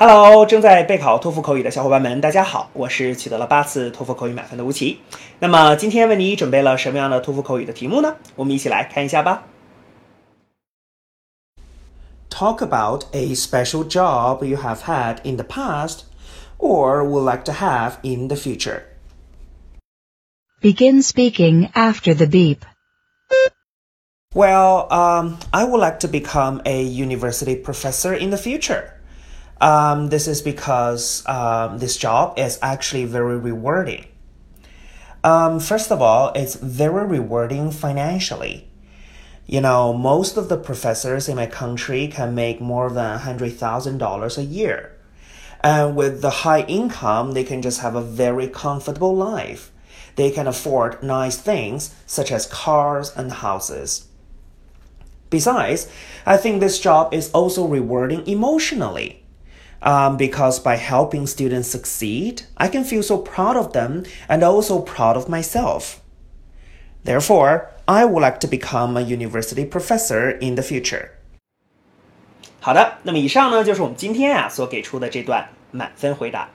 Hello，正在备考托福口语的小伙伴们，大家好，我是取得了八次托福口语满分的吴奇。那么今天为你准备了什么样的托福口语的题目呢？我们一起来看一下吧。Talk about a special job you have had in the past or would like to have in the future. Begin speaking after the beep. Well, um, I would like to become a university professor in the future. Um, this is because um, this job is actually very rewarding. Um, first of all, it's very rewarding financially. You know, most of the professors in my country can make more than $100,000 a year. And with the high income, they can just have a very comfortable life. They can afford nice things such as cars and houses. Besides, I think this job is also rewarding emotionally um, because by helping students succeed, I can feel so proud of them and also proud of myself. Therefore, I would like to become a university professor in the future. 好的，那么以上呢就是我们今天啊所给出的这段满分回答。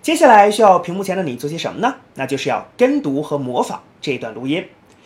接下来需要屏幕前的你做些什么呢？那就是要跟读和模仿这一段录音。